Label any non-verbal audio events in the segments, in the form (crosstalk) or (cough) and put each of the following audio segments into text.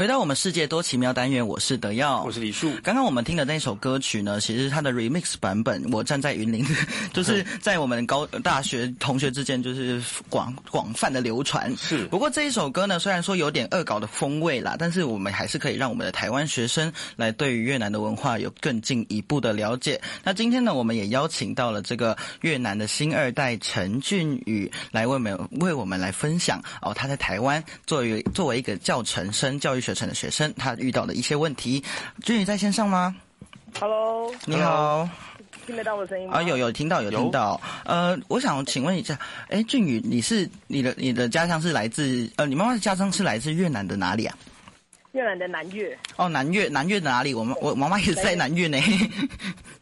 回到我们世界多奇妙单元，我是德耀，我是李树。刚刚我们听的那首歌曲呢，其实它的 remix 版本，我站在云林，(laughs) 就是在我们高大学同学之间就是广广泛的流传。是，不过这一首歌呢，虽然说有点恶搞的风味啦，但是我们还是可以让我们的台湾学生来对于越南的文化有更进一步的了解。那今天呢，我们也邀请到了这个越南的新二代陈俊宇来为我们为我们来分享哦，他在台湾作为作为一个教程生教育学。学生的学生，他遇到的一些问题。俊宇在线上吗？Hello，你好，听得到我的声音吗？啊，有有听到有听到。呃，我想请问一下，哎，俊宇，你是你的你的家乡是来自呃，你妈妈的家乡是来自越南的哪里啊？越南的南越。哦，南越，南越的哪里？我们我妈妈也是在南越呢。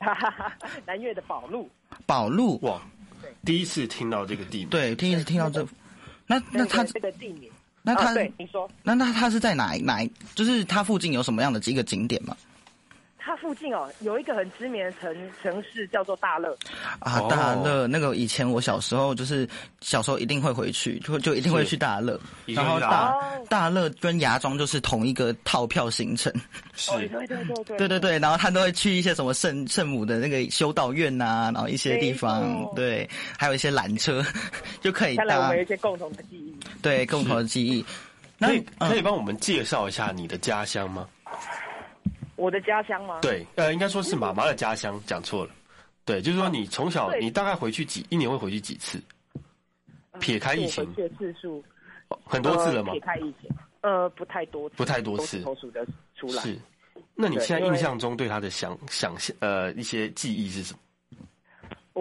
哈哈哈，南越的宝路。宝路哇，第一次听到这个地名。对，第一次听到这。那那他这个地名。那他、啊、对你说，那那他是在哪哪？就是他附近有什么样的几个景点吗？它附近哦，有一个很知名的城城市叫做大乐。啊，大乐那个以前我小时候就是小时候一定会回去，就就一定会去大乐，然后大大乐跟芽庄就是同一个套票行程，是，对对对对。对对对，然后他都会去一些什么圣圣母的那个修道院呐、啊，然后一些地方，对，还有一些缆车 (laughs) 就可以搭。看来我们有一些共同的记忆，对，共同的记忆。那可以可以帮我们介绍一下你的家乡吗？我的家乡吗？对，呃，应该说是妈妈的家乡，讲错了。对，就是说你从小，你大概回去几一年会回去几次？撇开疫情，回去的次数很多次了吗？撇开疫情，呃，不太多，不太多次。都数得出来。是，那你现在印象中对他的想想象，呃，一些记忆是什么？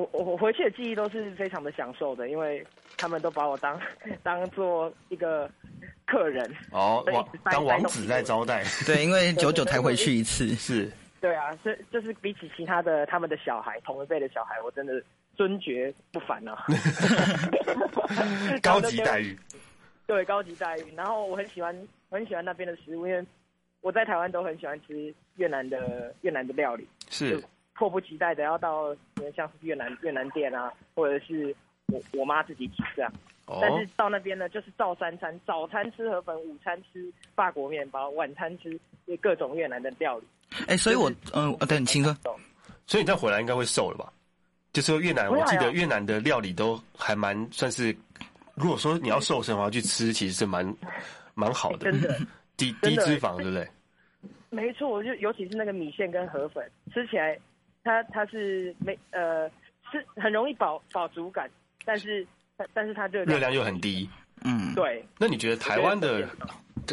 我我回去的记忆都是非常的享受的，因为他们都把我当当做一个。客人哦，王当王子在招待，对，因为久久才回去一次，是。对啊，所以就是比起其他的他们的小孩，同一辈的小孩，我真的尊爵不凡啊。(laughs) (laughs) 高级待遇。对，高级待遇。然后我很喜欢，我很喜欢那边的食物，因为我在台湾都很喜欢吃越南的越南的料理，是迫不及待的要到像是越南越南店啊，或者是我我妈自己煮这样。但是到那边呢，就是照三餐，早餐吃河粉，午餐吃法国面包，晚餐吃各种越南的料理。哎、欸，所以我，嗯，呃，对，你请说。所以你再回来应该会瘦了吧？就是越南，我记得越南的料理都还蛮算是，如果说你要瘦身的话，去吃其实是蛮蛮好的，真的低低脂肪，对不对？没错，就尤其是那个米线跟河粉，吃起来它它是没呃是很容易饱饱足感，但是。但是它热热量又很低，嗯，对。那你觉得台湾的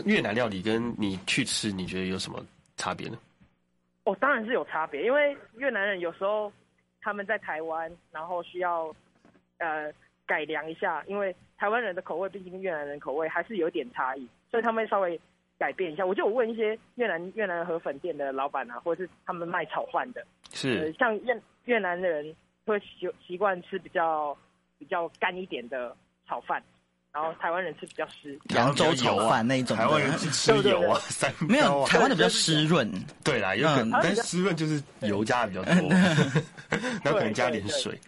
越南料理跟你去吃，你觉得有什么差别呢？哦，当然是有差别，因为越南人有时候他们在台湾，然后需要呃改良一下，因为台湾人的口味毕竟跟越南人口味还是有点差异，所以他们稍微改变一下。我就问一些越南越南河粉店的老板啊，或者是他们卖炒饭的，是、呃、像越越南的人会习习惯吃比较。比较干一点的炒饭，然后台湾人吃比较湿，扬州炒饭那一种。台湾人是吃油啊，(laughs) 三没有台湾的比较湿润。对啦，有可能，但湿润就是油加的比较多，(laughs) 然后 (laughs) 可能加点水。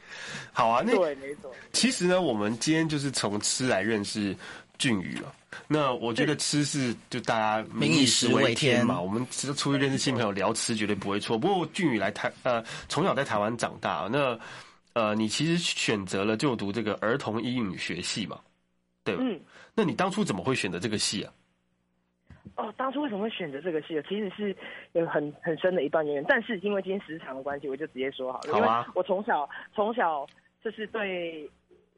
好啊，那对没错。其实呢，我们今天就是从吃来认识俊宇了。那我觉得吃是就大家民以食为天嘛，我们其实出去认识新朋友聊吃绝对不会错。不过俊宇来台呃，从小在台湾长大，那。呃，你其实选择了就读这个儿童英语学系嘛，对吧？嗯，那你当初怎么会选择这个系啊？哦，当初为什么会选择这个系啊？其实是有很很深的一段渊源，但是因为今天时长的关系，我就直接说好了。好啊。因为我从小从小就是对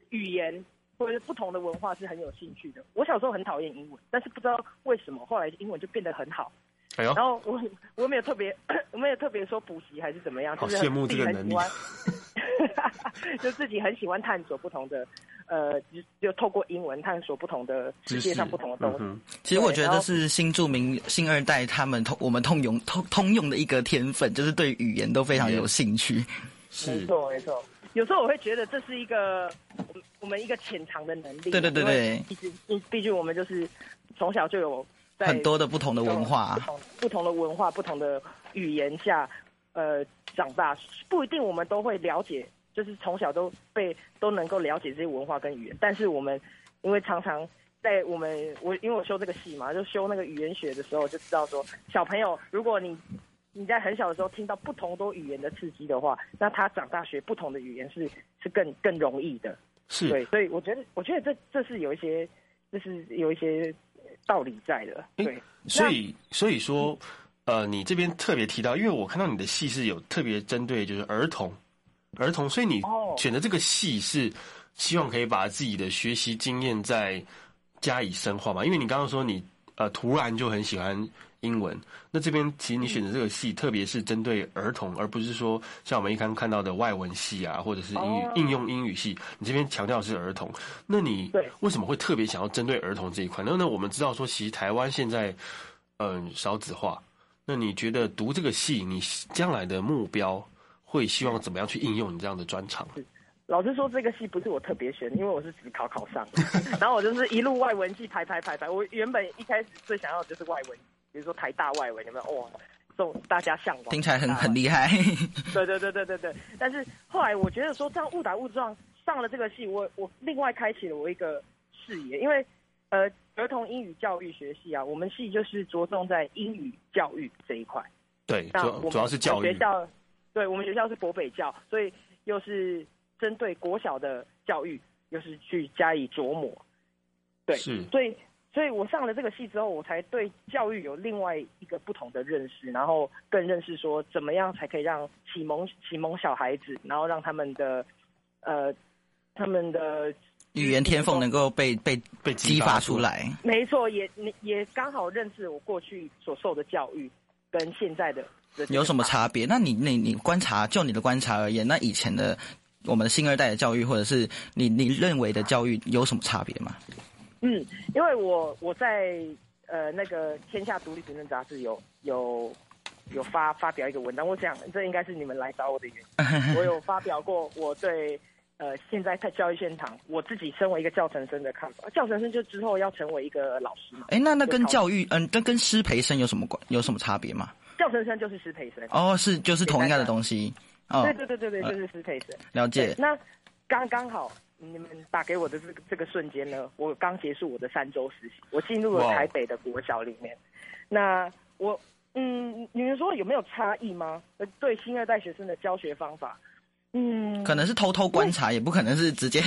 语言或者是不同的文化是很有兴趣的。我小时候很讨厌英文，但是不知道为什么后来英文就变得很好。哎呦。然后我我没有特别 (clears throat) 我没有特别说补习还是怎么样，好羡慕这个能力。(laughs) 就自己很喜欢探索不同的，呃，就就透过英文探索不同的世界上不同的东西。嗯、其实我觉得是新著名新二代他们通我们通用通通用的一个天分，就是对语言都非常有兴趣。是，没错没错。有时候我会觉得这是一个我们一个潜藏的能力。对对对对。毕竟毕竟我们就是从小就有很多的不同的文化，不同不同的文化不同的语言下。呃，长大不一定我们都会了解，就是从小都被都能够了解这些文化跟语言，但是我们因为常常在我们我因为我修这个系嘛，就修那个语言学的时候，就知道说小朋友，如果你你在很小的时候听到不同多语言的刺激的话，那他长大学不同的语言是是更更容易的。是对，所以我觉得我觉得这这是有一些这是有一些道理在的。对，欸、所以所以说呃，你这边特别提到，因为我看到你的戏是有特别针对就是儿童儿童，所以你选择这个戏是希望可以把自己的学习经验再加以深化嘛？因为你刚刚说你呃突然就很喜欢。英文，那这边其实你选择这个系，特别是针对儿童，而不是说像我们一般看到的外文系啊，或者是英语应用英语系。你这边强调的是儿童，那你为什么会特别想要针对儿童这一块？那那我们知道说，其实台湾现在嗯少子化，那你觉得读这个系，你将来的目标会希望怎么样去应用你这样的专长？老实说，这个系不是我特别选，因为我是只考考上，(laughs) 然后我就是一路外文系排排排排。我原本一开始最想要的就是外文。比如说台大外围有没有？哇，这种大家向往，听起来很很厉害。(laughs) 对对对对对对。但是后来我觉得说这样误打误撞上了这个戏，我我另外开启了我一个视野，因为呃儿童英语教育学系啊，我们系就是着重在英语教育这一块。对，主主要是教育。学校，对我们学校是国北教，所以又是针对国小的教育，又是去加以琢磨。对，是，所以。所以我上了这个戏之后，我才对教育有另外一个不同的认识，然后更认识说怎么样才可以让启蒙启蒙小孩子，然后让他们的呃他们的语言天赋能够被被被激发出来。没错，也也刚好认识我过去所受的教育跟现在的，的有什么差别？那你你你观察，就你的观察而言，那以前的我们的新二代的教育，或者是你你认为的教育有什么差别吗？嗯，因为我我在呃那个《天下独立评论》杂志有有有发发表一个文章，我想这应该是你们来找我的原因。(laughs) 我有发表过我对呃现在在教育现场，我自己身为一个教程生的看法。教程生就之后要成为一个老师嘛？哎，那那跟教育嗯，跟跟师培生有什么关有什么差别吗？教程生就是师培生哦，是就是同样的东西。哦，对对对对对，就是师培生。了解。那刚刚好。你们打给我的这个这个瞬间呢，我刚结束我的三周实习，我进入了台北的国小里面。那我嗯，你们说有没有差异吗？对新二代学生的教学方法，嗯，可能是偷偷观察，也不可能是直接。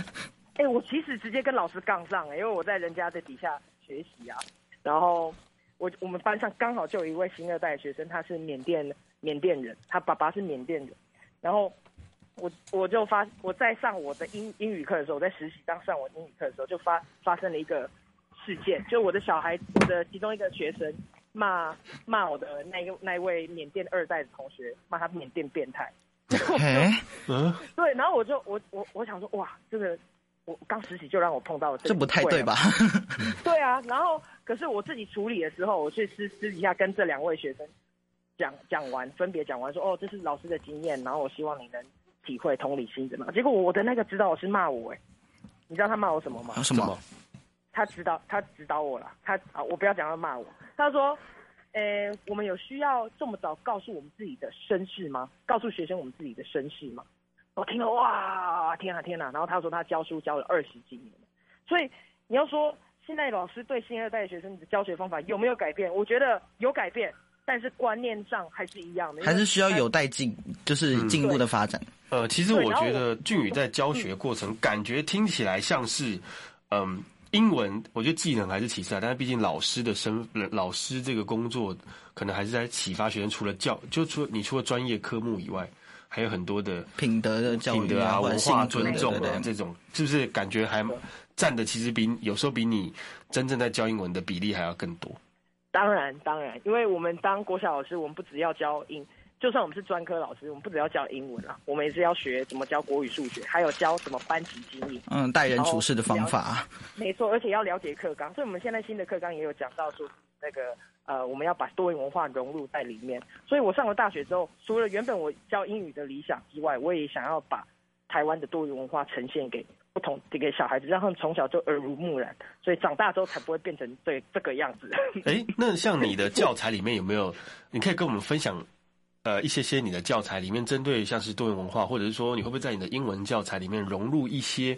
(laughs) 哎、欸，我其实直接跟老师杠上、欸，因为我在人家的底下学习啊。然后我我们班上刚好就有一位新二代学生，他是缅甸缅甸人，他爸爸是缅甸人，然后。我我就发我在上我的英英语课的时候，我在实习当上我英语课的时候，就发发生了一个事件，就我的小孩，我的其中一个学生骂骂我的那个那一位缅甸二代的同学，骂他缅甸变态。(laughs) 嗯，对，然后我就我我我想说，哇，这个我刚实习就让我碰到了这，这不太对吧？(laughs) 对啊，然后可是我自己处理的时候，我去私私底下跟这两位学生讲讲完，分别讲完说，哦，这是老师的经验，然后我希望你能。体会同理心的嘛？结果我的那个指导老师骂我，哎，你知道他骂我什么吗？什么？他指导他指导我了，他啊，我不要讲他骂我。他说，呃，我们有需要这么早告诉我们自己的身世吗？告诉学生我们自己的身世吗？我听了哇，天啊天啊！然后他说他教书教了二十几年，所以你要说现在老师对新二代学生的教学方法有没有改变？我觉得有改变。但是观念上还是一样的，还是需要有待进，就是进一步的发展。呃，其实我觉得俊宇在教学过程，感觉听起来像是，嗯，英文，我觉得技能还是其次啊。但是毕竟老师的身，老师这个工作，可能还是在启发学生。除了教，就除了你除了专业科目以外，还有很多的品德的教育、品德啊、文化尊重啊这种，是不是感觉还占的其实比有时候比你真正在教英文的比例还要更多？当然，当然，因为我们当国小老师，我们不只要教英，就算我们是专科老师，我们不只要教英文啊，我们也是要学怎么教国语、数学，还有教什么班级经营，嗯，待人处事的方法。(laughs) 没错，而且要了解课纲，所以我们现在新的课纲也有讲到说，那个呃，我们要把多元文化融入在里面。所以我上了大学之后，除了原本我教英语的理想之外，我也想要把台湾的多元文化呈现给。不同这个小孩子，让他们从小就耳濡目染，所以长大之后才不会变成对这个样子。哎，(laughs) 那像你的教材里面有没有？你可以跟我们分享，呃，一些些你的教材里面针对像是多元文化，或者是说你会不会在你的英文教材里面融入一些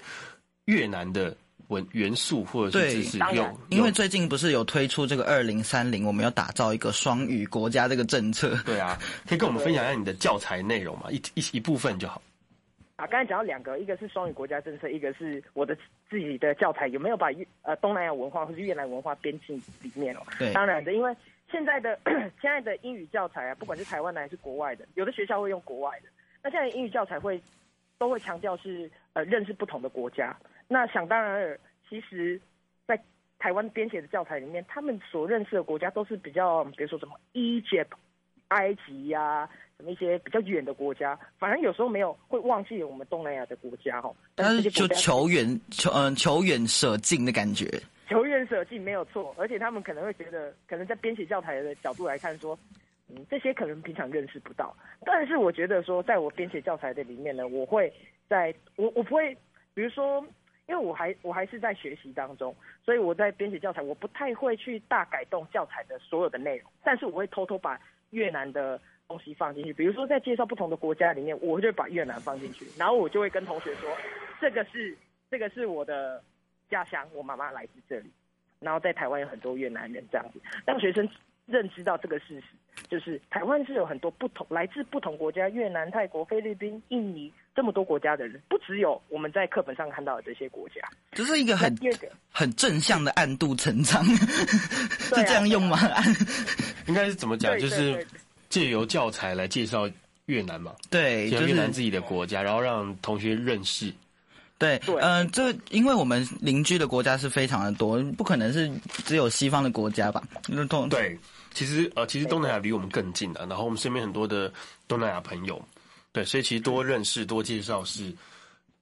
越南的文元素或者是知识用，因为最近不是有推出这个二零三零，我们要打造一个双语国家这个政策。对啊，可以跟我们分享一下你的教材内容吗？一一一部分就好。啊，刚才讲到两个，一个是双语国家政策，一个是我的自己的教材有没有把越呃东南亚文化或是越南文化编进里面哦？对，当然的，因为现在的现在的英语教材啊，不管是台湾的还是国外的，有的学校会用国外的，那现在英语教材会都会强调是呃认识不同的国家。那想当然尔，其实，在台湾编写的教材里面，他们所认识的国家都是比较，比如说什么 Egypt、埃及呀、啊，什么一些比较远的国家，反而有时候没有会忘记我们东南亚的国家哈。但是就求远求嗯求远舍近的感觉。求远舍近没有错，而且他们可能会觉得，可能在编写教材的角度来看说，嗯，这些可能平常认识不到。但是我觉得说，在我编写教材的里面呢，我会在我我不会，比如说。因为我还我还是在学习当中，所以我在编写教材，我不太会去大改动教材的所有的内容，但是我会偷偷把越南的东西放进去。比如说在介绍不同的国家里面，我就会把越南放进去，然后我就会跟同学说，这个是这个是我的家乡，我妈妈来自这里，然后在台湾有很多越南人这样子，让学生认知到这个事实，就是台湾是有很多不同来自不同国家，越南、泰国、菲律宾、印尼。这么多国家的人，不只有我们在课本上看到的这些国家，(laughs) 这是一个很很正向的暗度陈仓，(laughs) 是这样用吗？应该是怎么讲？就是借由教材来介绍越南嘛，对，介绍越南自己的国家，然后让同学认识。对，嗯、呃，这因为我们邻居的国家是非常的多，不可能是只有西方的国家吧？对，其实呃，其实东南亚离我们更近的，然后我们身边很多的东南亚朋友。对，所以其实多认识、多介绍是，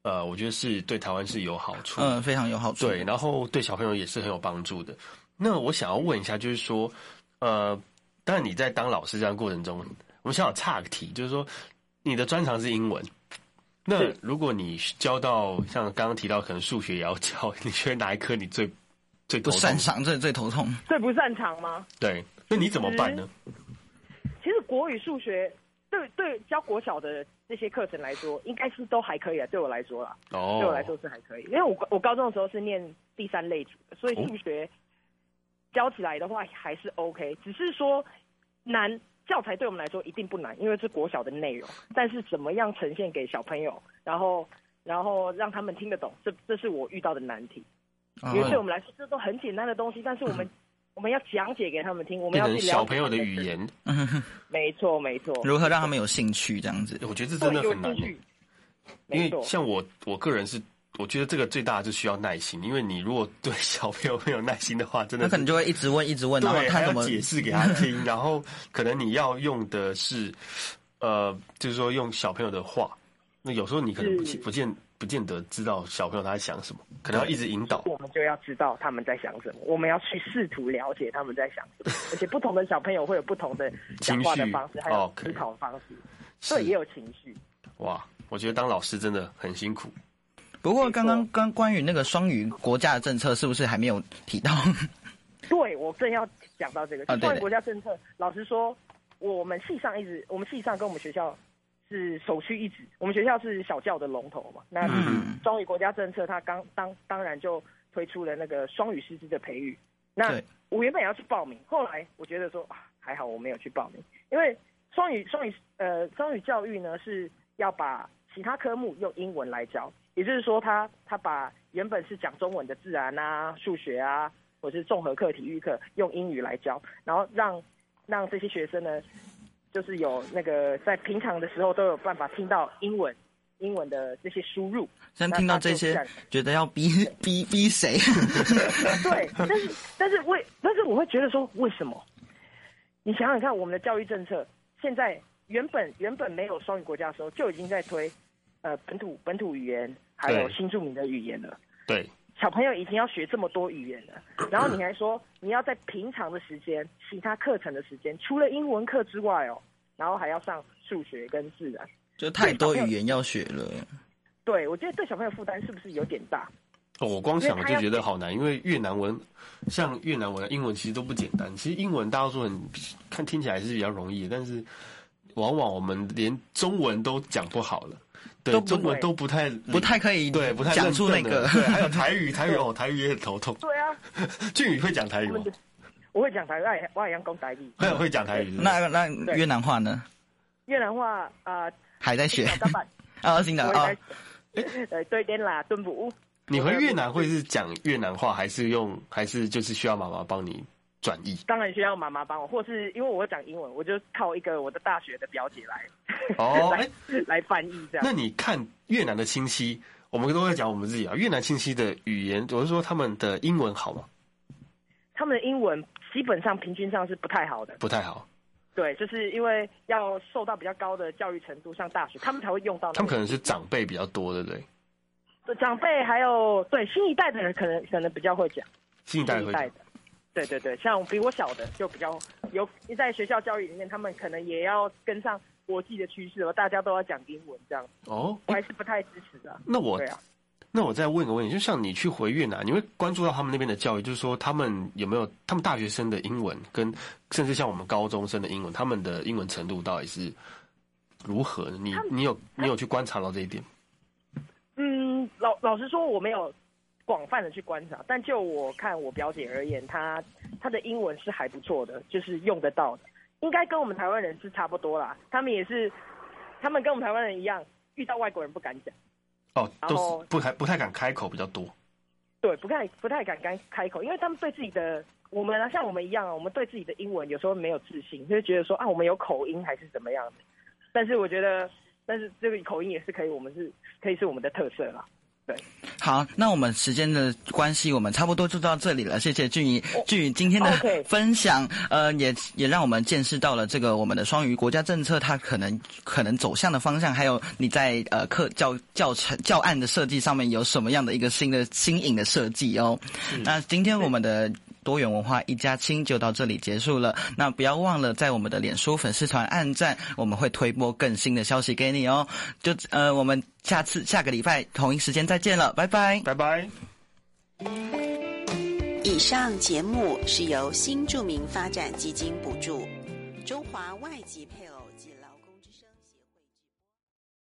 呃，我觉得是对台湾是有好处，嗯，非常有好处。对，然后对小朋友也是很有帮助的。那我想要问一下，就是说，呃，当然你在当老师这样过程中，我们想要岔个题，就是说，你的专长是英文，那如果你教到像刚刚提到，可能数学也要教，你觉得哪一科你最最不擅长、最最头痛？最不擅长吗？对，那你怎么办呢？其实国语、数学。对对，教国小的这些课程来说，应该是都还可以啊。对我来说啦，oh. 对我来说是还可以，因为我我高中的时候是念第三类组，所以数学教起来的话还是 OK。只是说难教材对我们来说一定不难，因为是国小的内容。但是怎么样呈现给小朋友，然后然后让他们听得懂，这这是我遇到的难题。因为对我们来说，这都很简单的东西，但是我们。我们要讲解给他们听，我们要去小朋友的语言。(laughs) 没错，没错。如何让他们有兴趣？这样子，我觉得这真的很难。因为像我，我个人是，我觉得这个最大的是需要耐心。因为你如果对小朋友没有耐心的话，真的，他可能就会一直问，一直问，然后他怎么解释给他听？(laughs) 然后可能你要用的是，呃，就是说用小朋友的话。那有时候你可能不不见。不见得知道小朋友他在想什么，可能要一直引导。我们就要知道他们在想什么，我们要去试图了解他们在想什么。(laughs) 而且不同的小朋友会有不同的讲话的方式，还有思考方式，所以也有情绪。哇，我觉得当老师真的很辛苦。不过刚刚刚关于那个双语国家的政策，是不是还没有提到？(laughs) 对，我正要讲到这个双语国家政策。老实说，我们系上一直，我们系上跟我们学校。是首屈一指，我们学校是小教的龙头嘛。那双语国家政策，它刚当当然就推出了那个双语师资的培育。那我原本也要去报名，后来我觉得说啊，还好我没有去报名，因为双语双语呃双语教育呢是要把其他科目用英文来教，也就是说他他把原本是讲中文的自然啊、数学啊，或者是综合课、体育课用英语来教，然后让让这些学生呢。就是有那个在平常的时候都有办法听到英文，英文的这些输入。像听到这些，觉得要逼 (laughs) 逼逼谁？(laughs) 对，但是但是为但是我会觉得说，为什么？你想想看，我们的教育政策现在原本原本没有双语国家的时候，就已经在推呃本土本土语言，还有新著名的语言了。对，小朋友已经要学这么多语言了，(clears throat) 然后你还说你要在平常的时间、其他课程的时间，除了英文课之外哦。然后还要上数学跟自然，就太多语言要学了。对，我觉得对小朋友负担是不是有点大？哦，我光想就觉得好难，因为越南文，像越南文、英文其实都不简单。其实英文大多数人看听起来是比较容易，但是往往我们连中文都讲不好了。对中文都不太不太可以，对，不太讲出那个。对，还有台语，台语哦，(laughs) 台语也很头痛。对啊，俊宇会讲台语吗？我会讲台语，我也讲台语。会会讲台语。那那越南话呢？越南话啊，还在学。啊，(laughs) 新的啊。呃，(laughs) 对点啦，顿补。你回越南会是讲越南话，还是用，还是就是需要妈妈帮你转译？当然需要妈妈帮我，或是因为我会讲英文，我就靠一个我的大学的表姐来哦，(laughs) 来来翻译这样。那你看越南的亲戚，我们都在讲我们自己啊。越南亲戚的语言，我是说他们的英文好吗？他们的英文基本上平均上是不太好的，不太好。对，就是因为要受到比较高的教育程度，上大学他们才会用到。他们可能是长辈比较多，对不对？长辈还有对新一代的人，可能可能比较会讲。新一代会讲。对对对，像比我小的就比较有在学校教育里面，他们可能也要跟上国际的趋势，大家都要讲英文这样。哦，我还是不太支持的。那我对啊，那我再问个问题，就像你去回越南，你会关注到他们那边的教育，就是说他们有没有他们大学生的英文，跟甚至像我们高中生的英文，他们的英文程度到底是如何？你你有你有去观察到这一点？嗯，老老实说，我没有广泛的去观察，但就我看我表姐而言，她她的英文是还不错的，就是用得到的，应该跟我们台湾人是差不多啦。他们也是，他们跟我们台湾人一样，遇到外国人不敢讲。哦，都是不太不太敢开口比较多。对，不太不太敢开开口，因为他们对自己的我们啊像我们一样，我们对自己的英文有时候没有自信，就会觉得说啊，我们有口音还是怎么样的。但是我觉得。但是这个口音也是可以，我们是可以是我们的特色啦。对，好，那我们时间的关系，我们差不多就到这里了。谢谢俊宇，俊宇今天的分享，呃，也也让我们见识到了这个我们的双语国家政策，它可能可能走向的方向，还有你在呃课教教程教案的设计上面有什么样的一个新的新颖的设计哦。那今天我们的。多元文化一家亲就到这里结束了。那不要忘了在我们的脸书粉丝团按赞，我们会推播更新的消息给你哦。就呃，我们下次下个礼拜同一时间再见了，拜拜，拜拜。以上节目是由新著名发展基金补助，中华外籍配偶及。